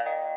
繁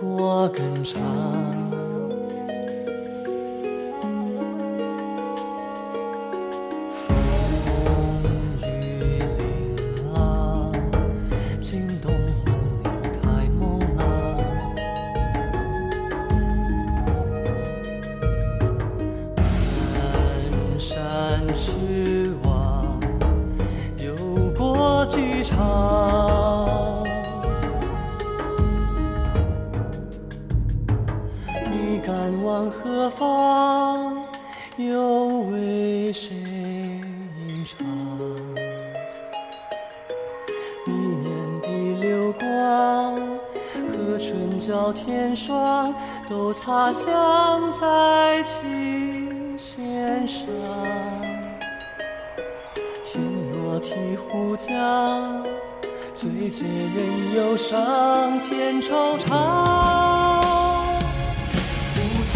过更长。风雨琳琅，惊动魂里太梦郎。南山之望，有过几场？往何方？又为谁吟唱？一眼的流光，和春娇天霜，都擦响在琴弦上。天若醍醐降，最解人忧伤，添惆怅。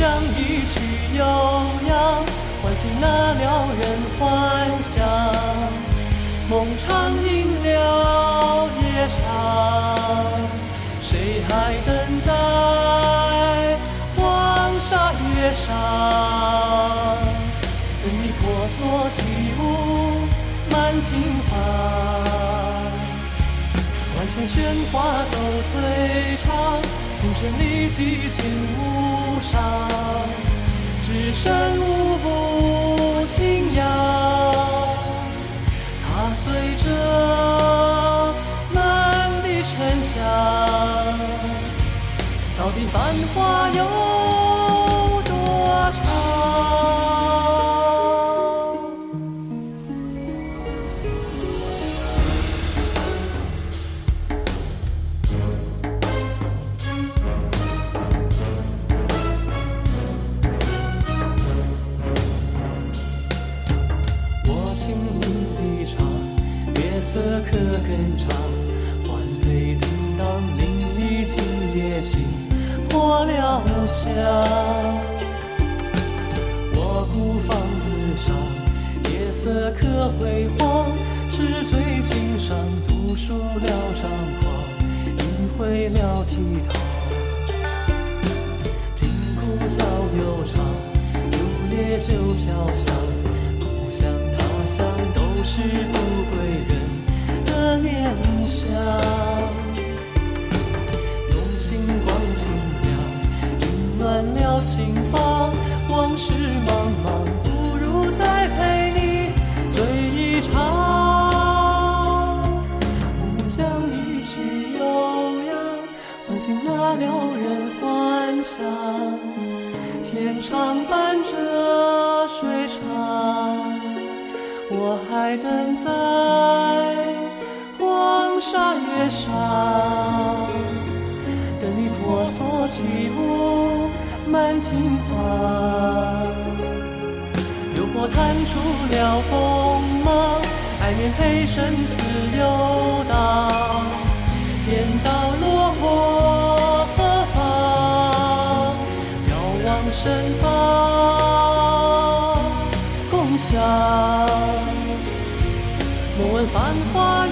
唱一曲悠扬，唤醒那撩人幻想。梦长应了夜长，谁还等在黄沙月上？等你婆娑起舞满庭芳，万千喧哗都退场，红尘里寂静无伤，只身舞步轻摇，踏碎这满地沉香，到底繁华有可更长，环佩叮当，淋漓尽夜心，破了无香。我孤芳自赏，夜色可辉煌，纸醉金上，读书了张狂，吟回了倜傥。听古早悠长，如烈酒飘香，故乡他乡都是。用星光清亮，温暖了心房。往事茫茫，不如再陪你醉一场。乌江一曲悠扬，唤醒那撩人幻想。天长伴着水长，我还等在沙月上，等你婆娑起舞满庭芳。诱惑弹出了锋芒，爱念陪生死游荡，颠倒落魄何方？遥望身方，共享。莫问繁华